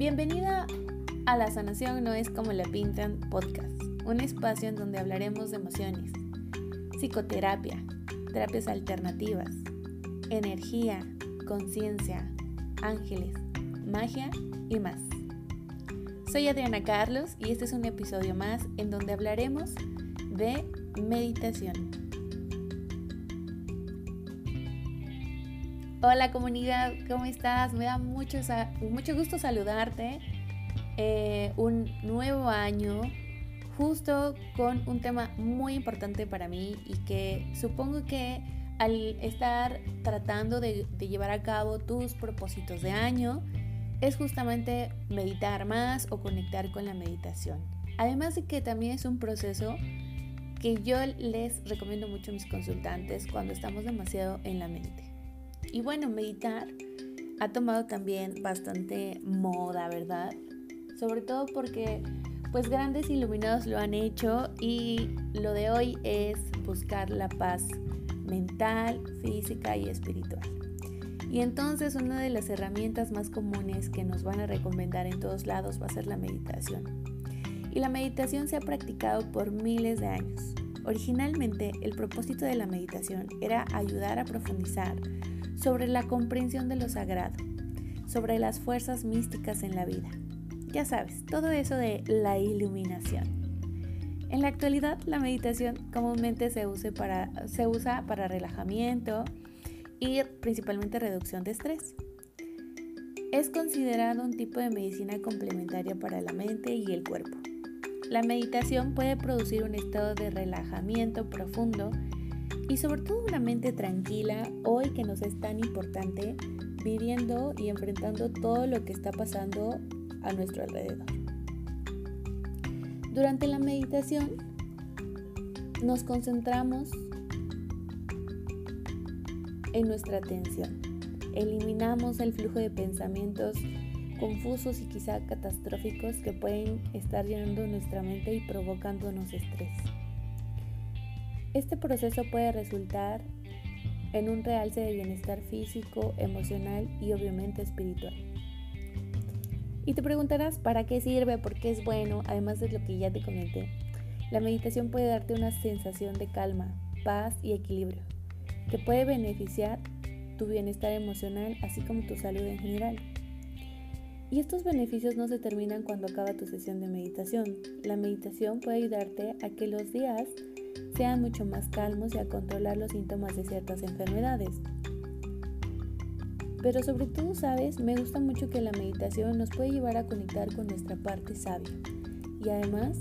Bienvenida a La Sanación No es como la pintan podcast, un espacio en donde hablaremos de emociones, psicoterapia, terapias alternativas, energía, conciencia, ángeles, magia y más. Soy Adriana Carlos y este es un episodio más en donde hablaremos de meditación. Hola comunidad, ¿cómo estás? Me da mucho, mucho gusto saludarte. Eh, un nuevo año, justo con un tema muy importante para mí y que supongo que al estar tratando de, de llevar a cabo tus propósitos de año, es justamente meditar más o conectar con la meditación. Además de que también es un proceso que yo les recomiendo mucho a mis consultantes cuando estamos demasiado en la mente. Y bueno, meditar ha tomado también bastante moda, ¿verdad? Sobre todo porque pues grandes iluminados lo han hecho y lo de hoy es buscar la paz mental, física y espiritual. Y entonces una de las herramientas más comunes que nos van a recomendar en todos lados va a ser la meditación. Y la meditación se ha practicado por miles de años. Originalmente el propósito de la meditación era ayudar a profundizar sobre la comprensión de lo sagrado, sobre las fuerzas místicas en la vida. Ya sabes, todo eso de la iluminación. En la actualidad, la meditación comúnmente se, usa para relajamiento y principalmente reducción de estrés. Es considerado un tipo de medicina complementaria para la mente y el cuerpo. La meditación puede producir un estado de relajamiento profundo y sobre todo una mente tranquila hoy que nos es tan importante viviendo y enfrentando todo lo que está pasando a nuestro alrededor. Durante la meditación nos concentramos en nuestra atención. Eliminamos el flujo de pensamientos confusos y quizá catastróficos que pueden estar llenando nuestra mente y provocándonos estrés. Este proceso puede resultar en un realce de bienestar físico, emocional y obviamente espiritual. Y te preguntarás, ¿para qué sirve? ¿Por qué es bueno? Además de lo que ya te comenté. La meditación puede darte una sensación de calma, paz y equilibrio, que puede beneficiar tu bienestar emocional así como tu salud en general. Y estos beneficios no se terminan cuando acaba tu sesión de meditación. La meditación puede ayudarte a que los días sean mucho más calmos y a controlar los síntomas de ciertas enfermedades. Pero sobre todo, sabes, me gusta mucho que la meditación nos puede llevar a conectar con nuestra parte sabia y además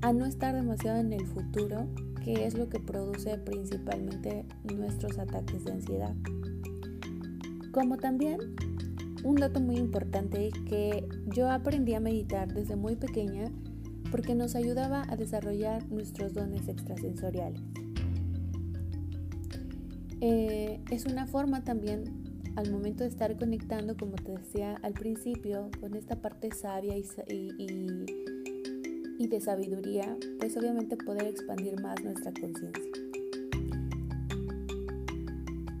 a no estar demasiado en el futuro, que es lo que produce principalmente nuestros ataques de ansiedad. Como también un dato muy importante que yo aprendí a meditar desde muy pequeña porque nos ayudaba a desarrollar nuestros dones extrasensoriales. Eh, es una forma también al momento de estar conectando, como te decía al principio, con esta parte sabia y, de sabiduría, pues obviamente poder expandir más nuestra conciencia.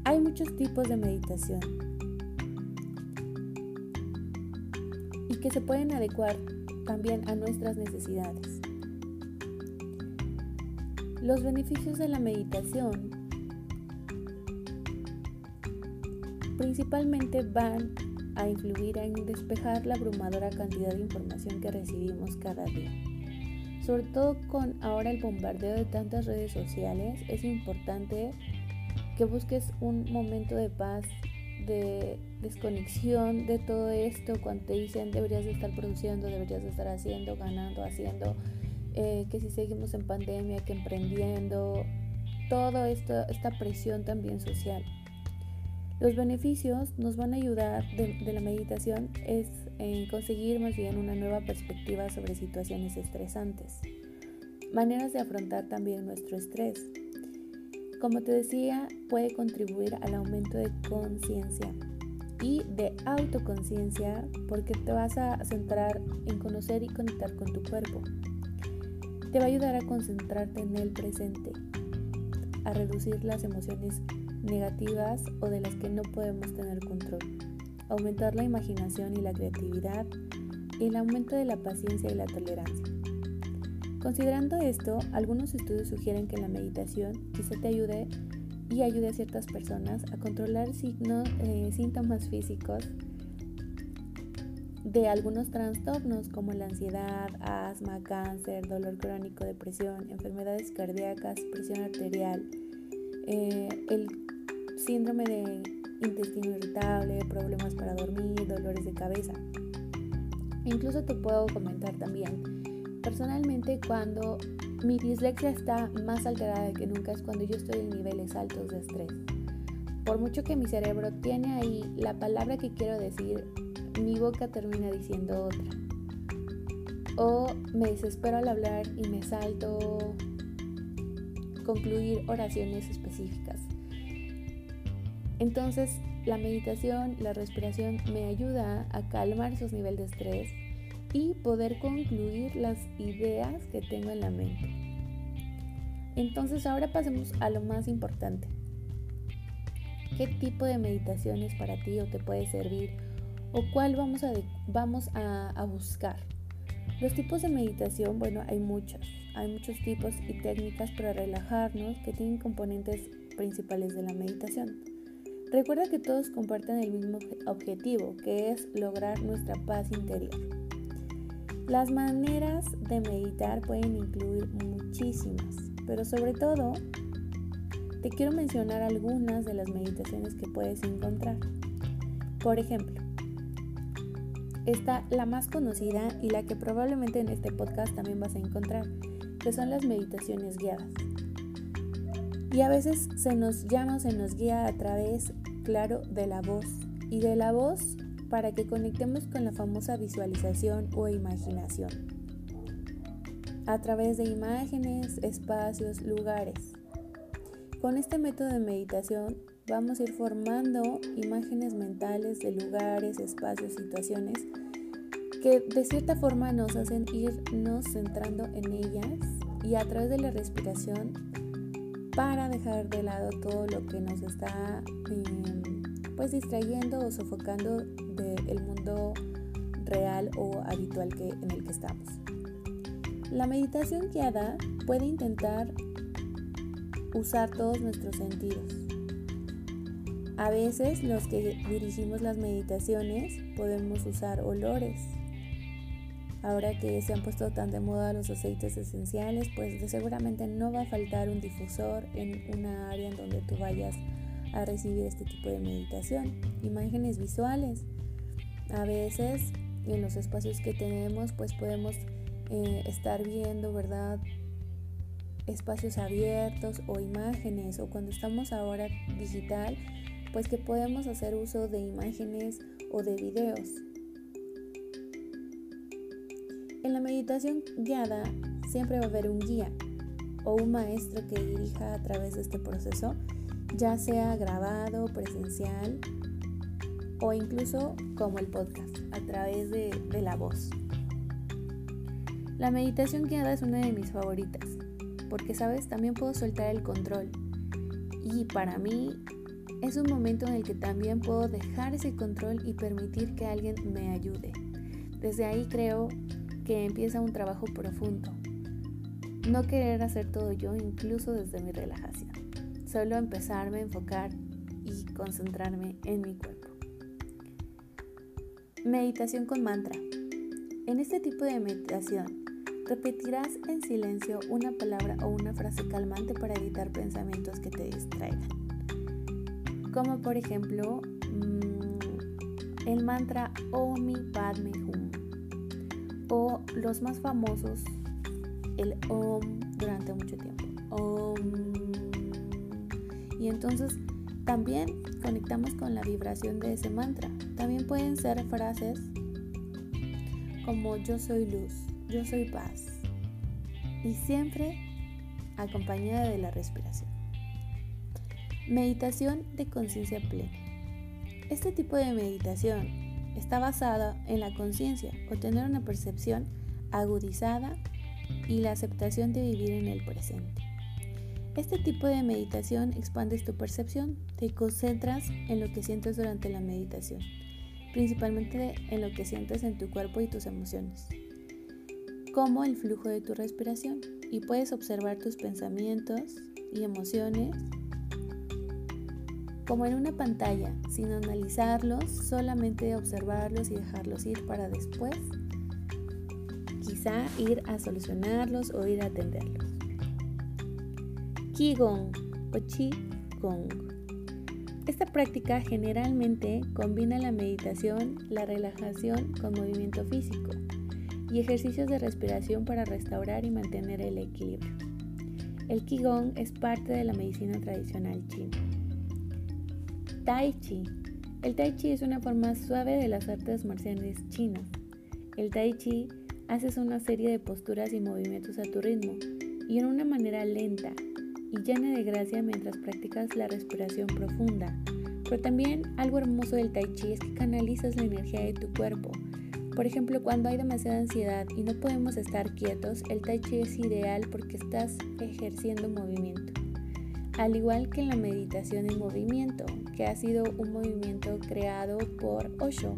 Hay muchos tipos de meditación y que se pueden adecuar también a nuestras necesidades. Los beneficios de la meditación principalmente van a influir en despejar la abrumadora cantidad de información que recibimos cada día. Sobre todo con ahora el bombardeo de tantas redes sociales, es importante que busques un momento de paz de desconexión de todo esto cuando te dicen deberías de estar produciendo, deberías de estar haciendo, ganando, haciendo, eh, que si seguimos en pandemia, que emprendiendo, esto, esta presión también social. Los beneficios nos van a ayudar de, de la meditación es en conseguir más bien una nueva perspectiva sobre situaciones estresantes, maneras de afrontar también nuestro estrés, como te decía, puede contribuir al aumento de conciencia y de autoconciencia porque te vas a centrar en conocer y conectar con tu cuerpo. Te va a ayudar a concentrarte en el presente, a reducir las emociones negativas o de las que no podemos tener control. aumentar la imaginación y la creatividad, el aumento de la paciencia y la tolerancia. Considerando esto, algunos estudios sugieren que la meditación quizá te ayude y ayude a ciertas personas a controlar signos, eh, síntomas físicos de algunos trastornos como la ansiedad, asma, cáncer, dolor crónico, depresión, enfermedades cardíacas, presión arterial, eh, el síndrome de intestino irritable, problemas para dormir, dolores de cabeza. Incluso te puedo comentar también, personalmente cuando mi dislexia está más alterada que nunca es cuando yo estoy en niveles altos de estrés. Por mucho que mi cerebro tiene ahí la palabra que quiero decir, mi boca termina diciendo otra. O me desespero al hablar y me salto concluir oraciones específicas. Entonces, la meditación, la respiración me ayuda a calmar esos niveles de estrés y poder concluir las ideas que tengo en la mente. Entonces, ahora pasemos a lo más importante. ¿Qué tipo de meditación es para ti o te puede servir? ¿O cuál vamos a, buscar? Los tipos de meditación, bueno, hay muchos. Hay muchos tipos y técnicas para relajarnos que tienen componentes principales de la meditación. Recuerda que todos comparten el mismo objetivo, que es lograr nuestra paz interior. Las maneras de meditar pueden incluir muchísimas, pero sobre todo te quiero mencionar algunas de las meditaciones que puedes encontrar. Por ejemplo, está la más conocida y la que probablemente en este podcast también vas a encontrar, que son las meditaciones guiadas. Y a veces se nos llama, se nos guía a través claro de la voz y de la voz para que conectemos con la famosa visualización o imaginación. A través de imágenes, espacios, lugares. Con este método de meditación vamos a ir formando imágenes mentales de lugares, espacios, situaciones que de cierta forma nos hacen irnos centrando en ellas y a través de la respiración para dejar de lado todo lo que nos está em, pues distrayendo o sofocando del mundo real o habitual que, en el que estamos. La meditación guiada puede intentar usar todos nuestros sentidos. A veces los que dirigimos las meditaciones podemos usar olores, Ahora que se han puesto tan de moda los aceites esenciales, pues seguramente no va a faltar un difusor en una área en donde tú vayas a recibir este tipo de meditación. Imágenes visuales. A veces en los espacios que tenemos, pues podemos eh, estar viendo, ¿verdad? Espacios abiertos o imágenes, o cuando estamos ahora digital, pues que podemos hacer uso de imágenes o de videos. En la meditación guiada siempre va a haber un guía o un maestro que dirija a través de este proceso, ya sea grabado, presencial o incluso como el podcast, a través de, la voz. La meditación guiada es una de mis favoritas, porque sabes, también puedo soltar el control. Y para mí es un momento en el que también puedo dejar ese control y permitir que alguien me ayude. Desde ahí creo que empieza un trabajo profundo. No querer hacer todo yo incluso desde mi relajación. Solo empezarme a enfocar y concentrarme en mi cuerpo. Meditación con mantra. En este tipo de meditación, repetirás en silencio una palabra o una frase calmante para evitar pensamientos que te distraigan. Como por ejemplo, mm, el mantra Omi Padme Hum o los más famosos, el OM durante mucho tiempo. OM. Y entonces también conectamos con la vibración de ese mantra. También pueden ser frases como yo soy luz, yo soy paz. Y siempre acompañada de la respiración. Meditación de conciencia plena. Este tipo de meditación está basada en la conciencia o tener una percepción agudizada y la aceptación de vivir en el presente. Este tipo de meditación expandes tu percepción, te concentras en lo que sientes durante la meditación principalmente en lo que sientes en tu cuerpo y tus emociones, como el flujo de tu respiración, y puedes observar tus pensamientos y emociones como en una pantalla, sin analizarlos, solamente observarlos y dejarlos ir para después quizá ir a solucionarlos o ir a atenderlos. Qigong o Qigong. Esta práctica generalmente combina la meditación, la relajación con movimiento físico y ejercicios de respiración para restaurar y mantener el equilibrio. El Qigong es parte de la medicina tradicional china. Tai Chi. El Tai Chi es una forma suave de las artes marciales chinas. El Tai Chi haces una serie de posturas y movimientos a tu ritmo y en una manera lenta y llena de gracia mientras practicas la respiración profunda. Pero también algo hermoso del tai chi es que canalizas la energía de tu cuerpo. Por ejemplo, cuando hay demasiada ansiedad y no podemos estar quietos, el tai chi es ideal porque estás ejerciendo movimiento al igual que en la meditación en movimiento, que ha sido un movimiento creado por Osho,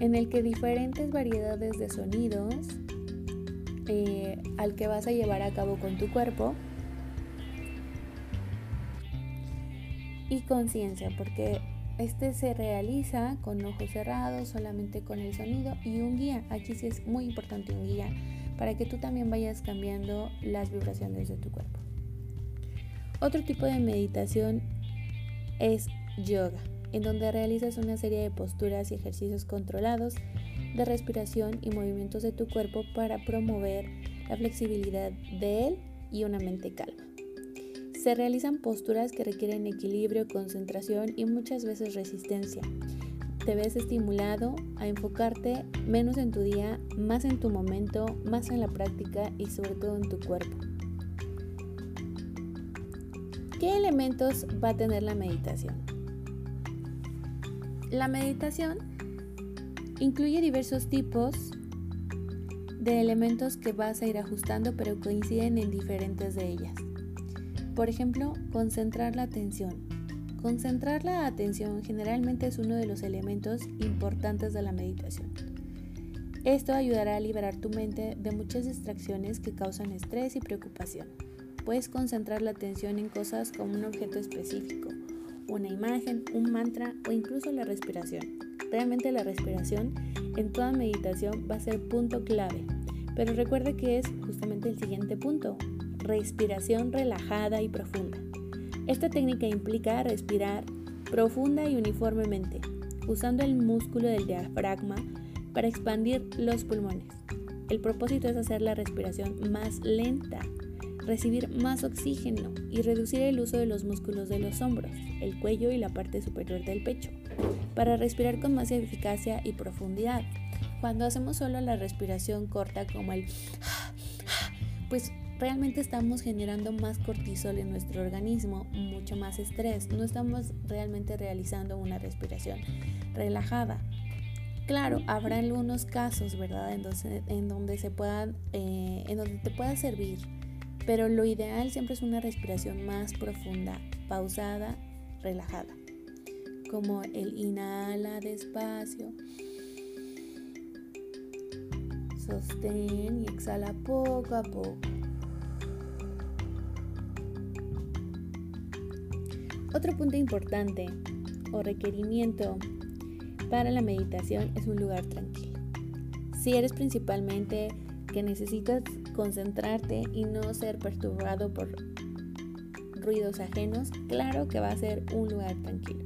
en el que diferentes variedades de sonidos eh, al que vas a llevar a cabo con tu cuerpo y conciencia, porque este se realiza con ojos cerrados, solamente con el sonido y un guía. Aquí sí es muy importante un guía para que tú también vayas cambiando las vibraciones de tu cuerpo. Otro tipo de meditación es yoga, en donde realizas una serie de posturas y ejercicios controlados de respiración y movimientos de tu cuerpo para promover la flexibilidad de él y una mente calma. Se realizan posturas que requieren equilibrio, concentración y muchas veces resistencia. Te ves estimulado a enfocarte menos en tu día, más en tu momento, más en la práctica y sobre todo en tu cuerpo. ¿Qué elementos va a tener la meditación? La meditación incluye diversos tipos de elementos que vas a ir ajustando pero coinciden en diferentes de ellas. Por ejemplo, concentrar la atención. Concentrar la atención generalmente es uno de los elementos importantes de la meditación. Esto ayudará a liberar tu mente de muchas distracciones que causan estrés y preocupación. Puedes concentrar la atención en cosas como un objeto específico, una imagen, un mantra o incluso la respiración. Realmente la respiración en toda meditación va a ser punto clave, pero recuerda que es justamente el siguiente punto, respiración relajada y profunda. Esta técnica implica respirar profunda y uniformemente, usando el músculo del diafragma para expandir los pulmones. El propósito es hacer la respiración más lenta recibir más oxígeno y reducir el uso de los músculos de los hombros, el cuello y la parte superior del pecho, para respirar con más eficacia y profundidad. Cuando hacemos solo la respiración corta como el pues realmente estamos generando más cortisol en nuestro organismo, mucho más estrés, no estamos realmente realizando una respiración relajada. Claro, habrá algunos casos, ¿verdad? En donde, se puedan, eh, en donde te pueda servir pero lo ideal siempre es una respiración más profunda, pausada, relajada, como el inhala despacio, sostén y exhala poco a poco. Otro punto importante o requerimiento para la meditación es un lugar tranquilo. Si eres principalmente que necesitas concentrarte y no ser perturbado por ruidos ajenos, claro que va a ser un lugar tranquilo.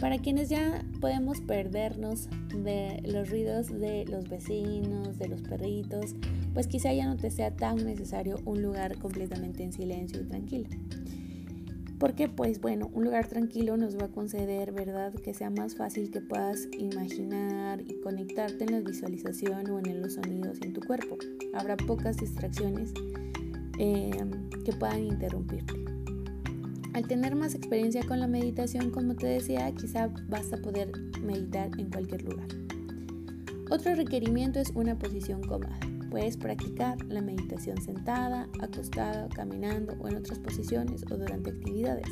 Para quienes ya podemos perdernos de los ruidos de los vecinos, de los perritos, pues quizá ya no te sea tan necesario un lugar completamente en silencio y tranquilo. Porque pues bueno, un lugar tranquilo nos va a conceder, ¿verdad? Que sea más fácil que puedas imaginar y conectarte en la visualización o en los sonidos en tu cuerpo. Habrá pocas distracciones em, que puedan interrumpirte. Al tener más experiencia con la meditación, como te decía, quizá vas a poder meditar en cualquier lugar. Otro requerimiento es una posición cómoda. Puedes practicar la meditación sentada, acostada, caminando o en otras posiciones o durante actividades.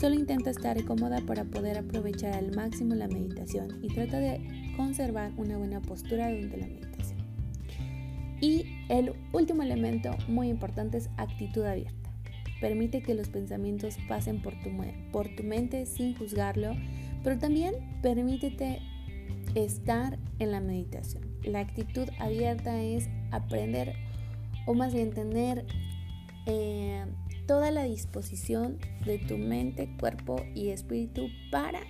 Solo intenta estar cómoda para poder aprovechar al máximo la meditación y trata de conservar una buena postura durante la meditación. Y el último elemento muy importante es actitud abierta. Permite que los pensamientos pasen por tu, mente sin juzgarlo, pero también permítete estar en la meditación. La actitud abierta es aprender o más bien tener eh, toda la disposición de tu mente, cuerpo y espíritu para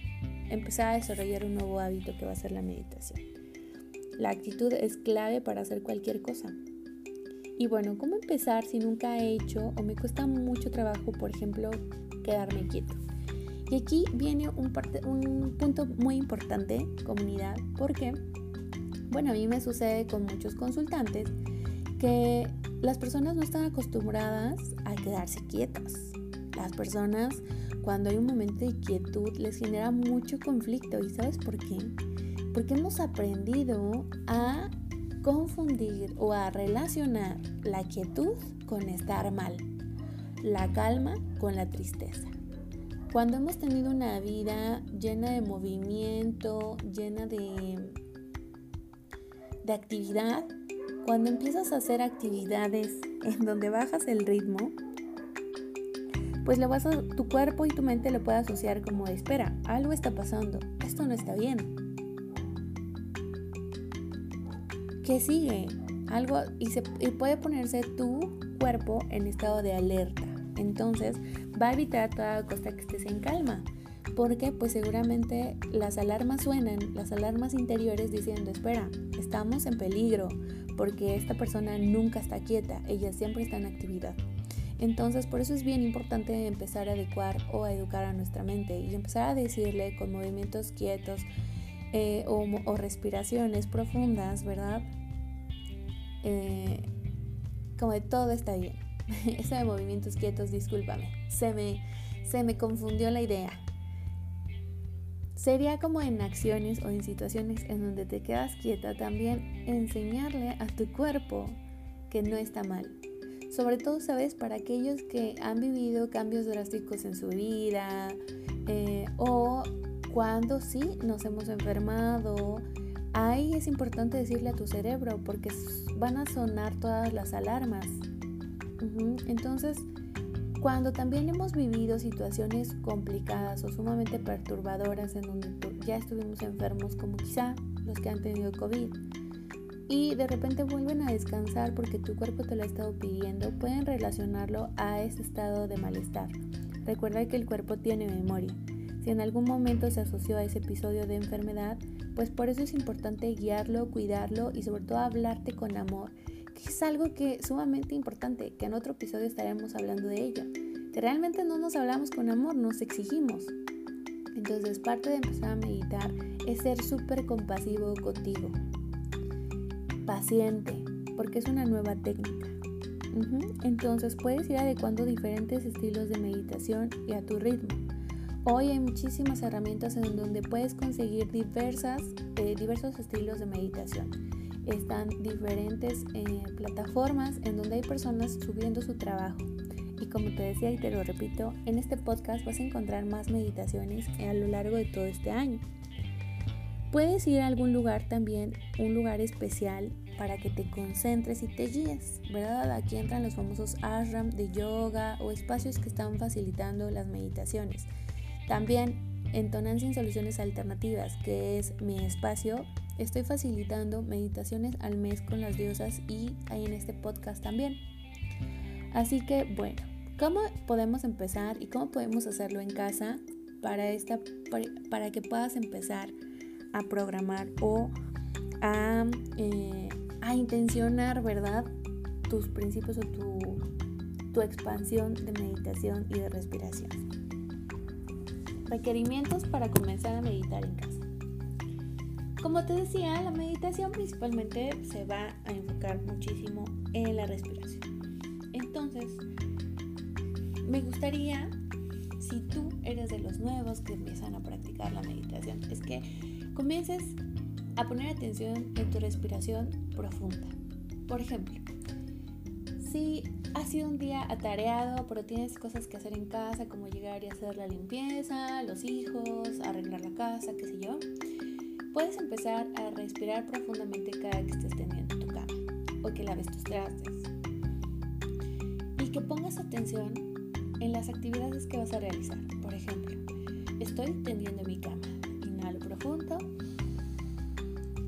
empezar a desarrollar un nuevo hábito que va a ser la meditación. La actitud es clave para hacer cualquier cosa. Y bueno, ¿cómo empezar si nunca he hecho o me cuesta mucho trabajo, por ejemplo, quedarme quieto? Y aquí viene un, un punto muy importante, comunidad, porque, bueno, a mí me sucede con muchos consultantes que las personas no están acostumbradas a quedarse quietas. Las personas cuando hay un momento de quietud les genera mucho conflicto. ¿Y sabes por qué? Porque hemos aprendido a confundir o a relacionar la quietud con estar mal, la calma con la tristeza. Cuando hemos tenido una vida llena de movimiento, llena de, de actividad, cuando empiezas a hacer actividades en donde bajas el ritmo, pues lo vas tu cuerpo y tu mente lo puede asociar como espera, algo está pasando, esto no está bien. ¿Qué sigue? Algo y, se, y puede ponerse tu cuerpo en estado de alerta. Entonces va a evitar a toda costa que estés en calma. Porque pues seguramente las alarmas suenan, las alarmas interiores diciendo, espera, estamos en peligro, porque esta persona nunca está quieta, ella siempre está en actividad. Entonces, por eso es bien importante empezar a adecuar o a educar a nuestra mente y empezar a decirle con movimientos quietos eh, o, respiraciones profundas, ¿verdad? Eh, como todo está bien. Eso de movimientos quietos, discúlpame, se me, se me confundió la idea. Sería como en acciones o en situaciones en donde te quedas quieta también enseñarle a tu cuerpo que no está mal. Sobre todo, ¿sabes? Para aquellos que han vivido cambios drásticos en su vida eh, o cuando sí nos hemos enfermado. Ahí es importante decirle a tu cerebro porque van a sonar todas las alarmas. Entonces, cuando también hemos vivido situaciones complicadas o sumamente perturbadoras en donde ya estuvimos enfermos, como quizá los que han tenido COVID, y de repente vuelven a descansar porque tu cuerpo te lo ha estado pidiendo, pueden relacionarlo a ese estado de malestar. Recuerda que el cuerpo tiene memoria. Si en algún momento se asoció a ese episodio de enfermedad, pues por eso es importante guiarlo, cuidarlo y sobre todo hablarte con amor es algo que es sumamente importante, que en otro episodio estaremos hablando de ello. Que realmente no nos hablamos con amor, nos exigimos. Entonces parte de empezar a meditar es ser súper compasivo contigo. Paciente, porque es una nueva técnica. Entonces puedes ir adecuando diferentes estilos de meditación y a tu ritmo. Hoy hay muchísimas herramientas en donde puedes conseguir diversas, eh, diversos estilos de meditación están diferentes eh, plataformas en donde hay personas subiendo su trabajo. Y como te decía y te lo repito, en este podcast vas a encontrar más meditaciones a lo largo de todo este año. Puedes ir a algún lugar también, un lugar especial para que te concentres y te guíes, ¿verdad? Aquí entran los famosos ashram de yoga o espacios que están facilitando las meditaciones. También en Tonancia en Soluciones Alternativas, que es mi espacio, Estoy facilitando meditaciones al mes con las diosas y en este podcast también. Así que bueno, ¿cómo podemos empezar y cómo podemos hacerlo en casa para, esta, para, que puedas empezar a programar o a, eh, a intencionar, ¿verdad? Tus principios o tu, tu expansión de meditación y de respiración. Requerimientos para comenzar a meditar en casa. Como te decía, la meditación principalmente se va a enfocar muchísimo en la respiración. Entonces, me gustaría, si tú eres de los nuevos que empiezan a practicar la meditación, es que comiences a poner atención en tu respiración profunda. Por ejemplo, si ha sido un día atareado, pero tienes cosas que hacer en casa, como llegar y hacer la limpieza, los hijos, arreglar la casa, qué sé yo. Puedes empezar a respirar profundamente cada que estés teniendo tu cama o que laves tus trastes. Y que pongas atención en las actividades que vas a realizar. Por ejemplo, estoy tendiendo mi cama. Inhalo profundo,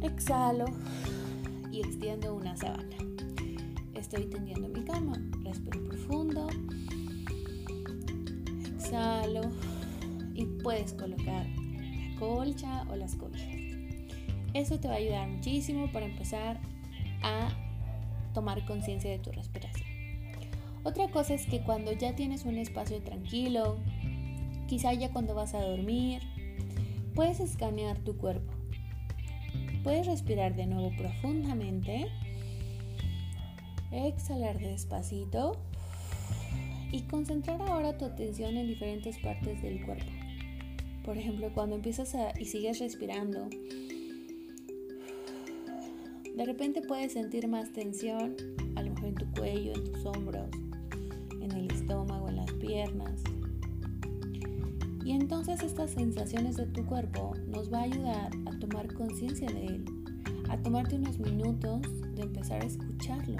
exhalo y extiendo una sábana. Estoy tendiendo mi cama, respiro profundo, exhalo y puedes colocar la colcha o las cobijas. Eso te va a ayudar muchísimo para empezar a tomar conciencia de tu respiración. Otra cosa es que cuando ya tienes un espacio tranquilo, quizá ya cuando vas a dormir, puedes escanear tu cuerpo. Puedes respirar de nuevo profundamente, exhalar despacito y concentrar ahora tu atención en diferentes partes del cuerpo. Por ejemplo, cuando empiezas a, y sigues respirando, de repente puedes sentir más tensión, a lo mejor en tu cuello, en tus hombros, en el estómago, en las piernas. Y entonces estas sensaciones de tu cuerpo nos va a ayudar a tomar conciencia de él, a tomarte unos minutos de empezar a escucharlo.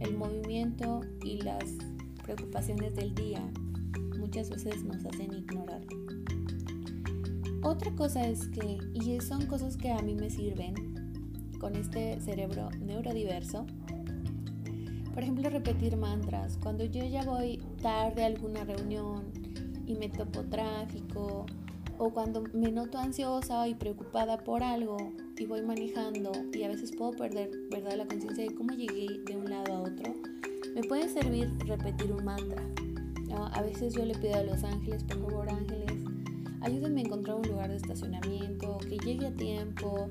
El movimiento y las preocupaciones del día muchas veces nos hacen ignorarlo. Otra cosa es que, y son cosas que a mí me sirven, con este cerebro neurodiverso. Por ejemplo, repetir mantras. Cuando yo ya voy tarde a alguna reunión y me topo tráfico, o cuando me noto ansiosa y preocupada por algo y voy manejando y a veces puedo perder ¿verdad? la conciencia de cómo llegué de un lado a otro, me puede servir repetir un mantra. A veces yo le pido a los ángeles, por favor ángeles, ayúdenme a encontrar un lugar de estacionamiento, que llegue a tiempo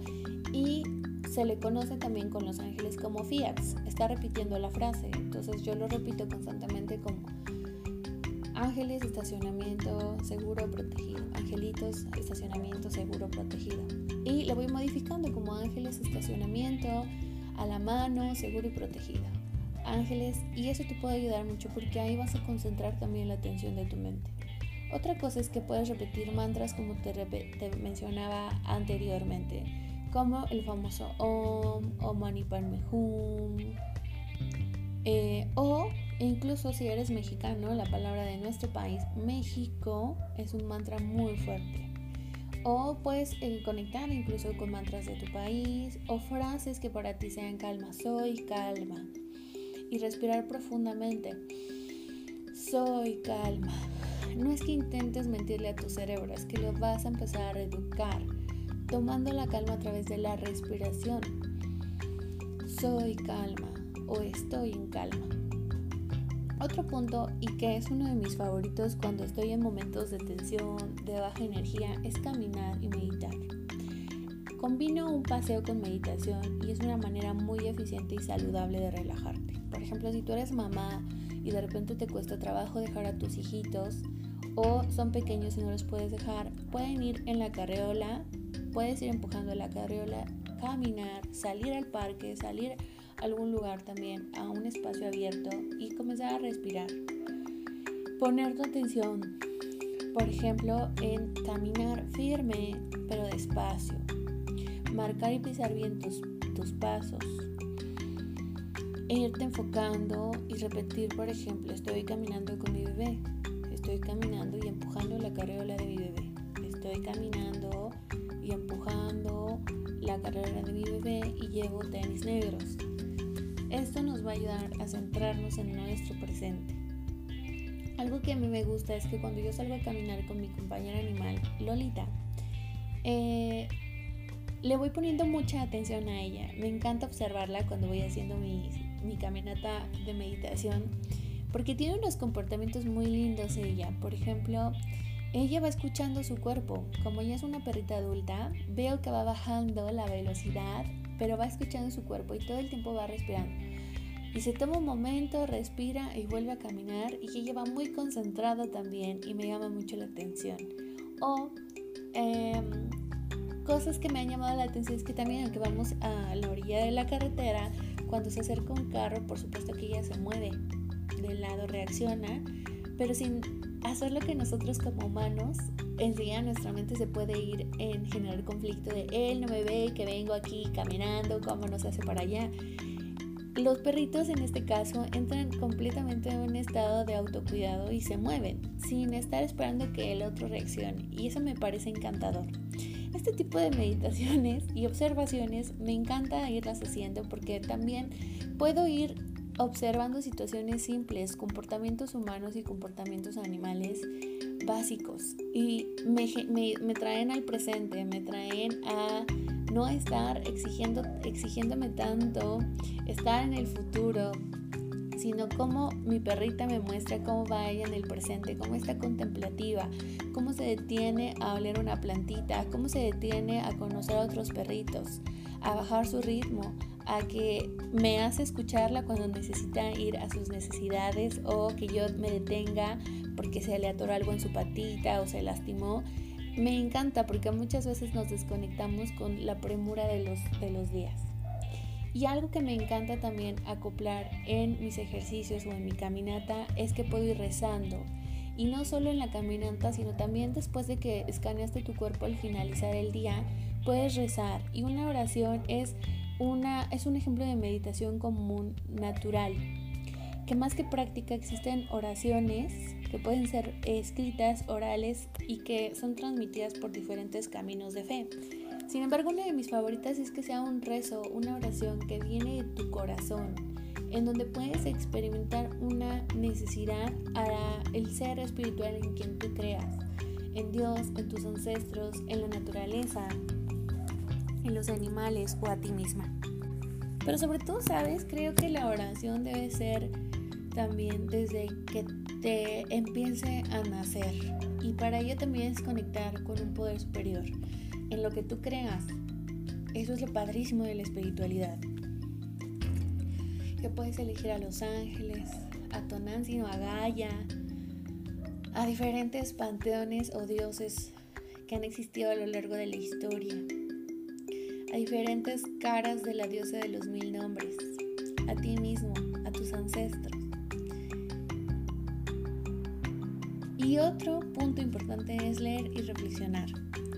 y se le conoce también con los ángeles como fiats. Está repitiendo la frase, entonces yo lo repito constantemente como ángeles, estacionamiento seguro protegido, angelitos, estacionamiento seguro protegido. Y lo voy modificando como ángeles, estacionamiento a la mano, seguro y protegido. Ángeles, y eso te puede ayudar mucho porque ahí vas a concentrar también la atención de tu mente. Otra cosa es que puedes repetir mantras como te, te mencionaba anteriormente como el famoso Om o Mani Padme. Eh, o incluso si eres mexicano, la palabra de nuestro país, México, es un mantra muy fuerte. O puedes eh, conectar incluso con mantras de tu país o frases que para ti sean calma. Soy calma. Y respirar profundamente. Soy calma. No es que intentes mentirle a tu cerebro, es que lo vas a empezar a educar tomando la calma a través de la respiración. Soy calma o estoy en calma. Otro punto y que es uno de mis favoritos cuando estoy en momentos de tensión, de baja energía, es caminar y meditar. Combino un paseo con meditación y es una manera muy eficiente y saludable de relajarte. Por ejemplo, si tú eres mamá y de repente te cuesta trabajo dejar a tus hijitos o son pequeños y no los puedes dejar, pueden ir en la carreola Puedes ir empujando la carriola, caminar, salir al parque, salir a algún lugar también, a un espacio abierto y comenzar a respirar. Poner tu atención, por ejemplo, en caminar firme pero despacio. Marcar y pisar bien tus, tus pasos. E irte enfocando y repetir, por ejemplo, estoy caminando con mi bebé. Estoy caminando y empujando la carriola de mi bebé. Estoy caminando empujando la carrera de mi bebé y llevo tenis negros. Esto nos va a ayudar a centrarnos en nuestro presente. Algo que a mí me gusta es que cuando yo salgo a caminar con mi compañera animal, Lolita, eh, le voy poniendo mucha atención a ella. Me encanta observarla cuando voy haciendo mi, mi caminata de meditación porque tiene unos comportamientos muy lindos ella. Por ejemplo, ella va escuchando su cuerpo. Como ella es una perrita adulta, veo que va bajando la velocidad, pero va escuchando su cuerpo y todo el tiempo va respirando. Y se toma un momento, respira y vuelve a caminar y ella va muy concentrada también y me llama mucho la atención. O em, cosas que me han llamado la atención es que también aunque vamos a la orilla de la carretera, cuando se acerca un carro, por supuesto que ella se mueve del lado reacciona, pero sin hacer lo que nosotros como humanos, enseguida nuestra mente se puede ir en generar conflicto de él no me ve, que vengo aquí caminando, cómo nos hace para allá. Los perritos en este caso entran completamente en un estado de autocuidado y se mueven sin estar esperando que el otro reaccione y eso me parece encantador. Este tipo de meditaciones y observaciones me encanta irlas haciendo porque también puedo ir observando situaciones simples, comportamientos humanos y comportamientos animales básicos. Y me, me, traen al presente, me traen a no estar exigiendo, exigiéndome tanto, estar en el futuro, sino cómo mi perrita me muestra cómo va ella en el presente, cómo está contemplativa, cómo se detiene a oler una plantita, cómo se detiene a conocer a otros perritos, a bajar su ritmo, a que me hace escucharla cuando necesita ir a sus necesidades o que yo me detenga porque se le atoró algo en su patita o se lastimó. Me encanta porque muchas veces nos desconectamos con la premura de los, de los días. Y algo que me encanta también acoplar en mis ejercicios o en mi caminata es que puedo ir rezando. Y no solo en la caminata, sino también después de que escaneaste tu cuerpo al finalizar el día, puedes rezar. Y una oración es, una, es un ejemplo de meditación común, natural. Que más que práctica existen oraciones que pueden ser escritas, orales y que son transmitidas por diferentes caminos de fe. Sin embargo, una de mis favoritas es que sea un rezo, una oración que viene de tu corazón, en donde puedes experimentar una necesidad a el ser espiritual en quien tú creas, en Dios, en tus ancestros, en la naturaleza, los animales o a ti misma. Pero sobre todo, sabes, creo que la oración debe ser también desde que te empiece a nacer. Y para ello también es conectar con un poder superior en lo que tú creas. Eso es lo padrísimo de la espiritualidad. Que puedes elegir a los ángeles, a Tonantzin o a Gaia, a diferentes panteones o dioses que han existido a lo largo de la historia, a diferentes caras de la diosa de los mil nombres, a ti mismo, a tus ancestros. Y otro punto importante es leer y reflexionar.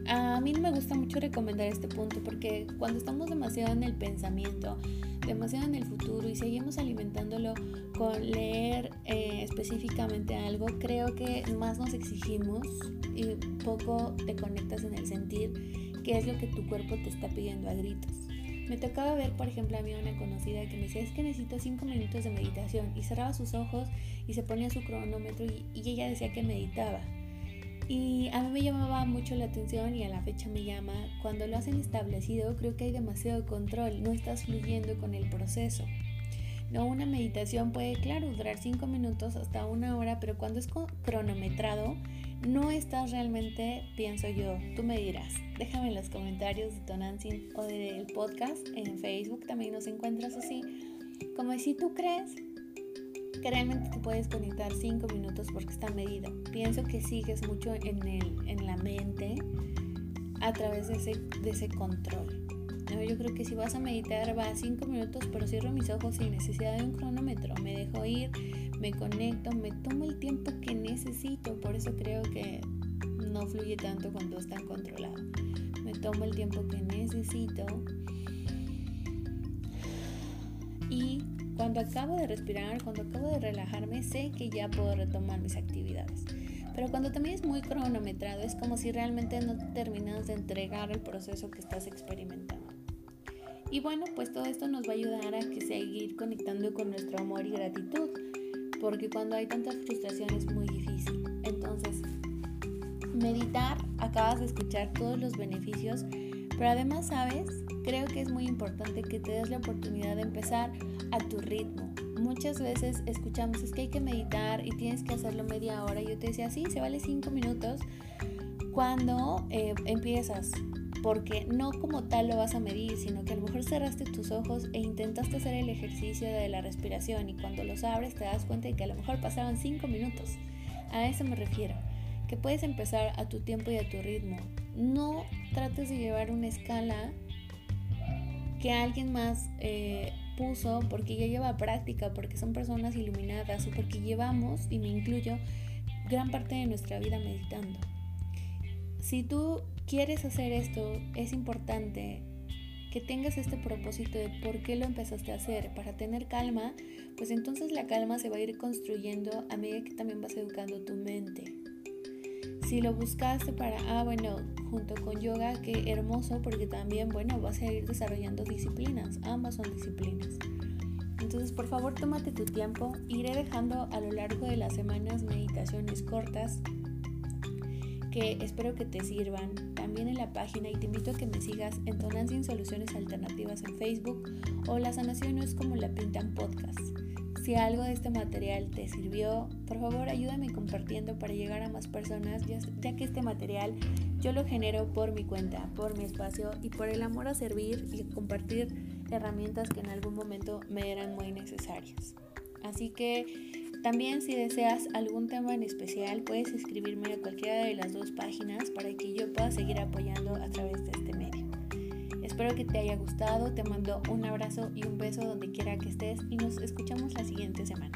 A mí no me gusta mucho recomendar este punto porque cuando estamos demasiado en el pensamiento, demasiado en el futuro y seguimos alimentándolo con leer eh, específicamente algo, creo que más nos exigimos y poco te conectas en el sentir qué es lo que tu cuerpo te está pidiendo a gritos. Me tocaba ver, por ejemplo, a mí una conocida que me decía, es que necesito cinco minutos de meditación y cerraba sus ojos y se ponía su cronómetro y ella decía que meditaba. Y a mí me llamaba mucho la atención y a la fecha me llama, cuando lo hacen establecido creo que hay demasiado control, no estás fluyendo con el proceso. No, una meditación puede, claro, durar 5 minutos hasta una hora, pero cuando es cronometrado, no estás realmente, pienso yo, tú me dirás. Déjame en los comentarios de Tonantzin o del podcast en Facebook, también nos encuentras así. Como si tú crees que realmente te puedes conectar 5 minutos porque está medido. Pienso que sigues mucho en, el, en la mente a través de ese, de ese control. Yo creo que si vas a meditar va a 5 minutos, pero cierro mis ojos sin necesidad de un cronómetro. Me dejo ir, me conecto, me tomo el tiempo que necesito. Por eso creo que no fluye tanto cuando está controlado. Me tomo el tiempo que necesito y cuando acabo de respirar, cuando acabo de relajarme, sé que ya puedo retomar mis actividades. Pero cuando también es muy cronometrado, es como si realmente no terminas de entregar el proceso que estás experimentando. Y bueno, pues todo esto nos va a ayudar a que seguir conectando con nuestro amor y gratitud, porque cuando hay tanta frustración es muy difícil. Entonces, meditar, acabas de escuchar todos los beneficios, pero además, ¿sabes? Creo que es muy importante que te des la oportunidad de empezar a tu ritmo. Muchas veces escuchamos es que hay que meditar y tienes que hacerlo media hora. Yo te decía, sí, se vale cinco minutos cuando eh, empiezas, porque no como tal lo vas a medir, sino que a lo mejor cerraste tus ojos e intentaste hacer el ejercicio de la respiración y cuando los abres te das cuenta de que a lo mejor pasaban cinco minutos. A eso me refiero, que puedes empezar a tu tiempo y a tu ritmo. No trates de llevar una escala que alguien más eh, puso porque ya lleva práctica, porque son personas iluminadas o porque llevamos, y me incluyo, gran parte de nuestra vida meditando. Si tú quieres hacer esto, es importante que tengas este propósito de por qué lo empezaste a hacer, para tener calma, pues entonces la calma se va a ir construyendo a medida que también vas educando tu mente. Si lo buscaste para, ah, bueno, junto con yoga, qué hermoso, porque también, bueno, vas a ir desarrollando disciplinas, ambas son disciplinas. Entonces, por favor, tómate tu tiempo. Iré dejando a lo largo de las semanas meditaciones cortas que espero que te sirvan también en la página y te invito a que me sigas en Tonancing Soluciones Alternativas en Facebook o La Sanación no es como la pintan podcast. Si algo de este material te sirvió, por favor ayúdame compartiendo para llegar a más personas, ya que este material yo lo genero por mi cuenta, por mi espacio y por el amor a servir y compartir herramientas que en algún momento me eran muy necesarias. Así que también si deseas algún tema en especial, puedes escribirme a cualquiera de las dos páginas para que yo pueda seguir apoyando a través de este medio. Espero que te haya gustado, te mando un abrazo y un beso donde quiera que estés y nos escuchamos la siguiente semana.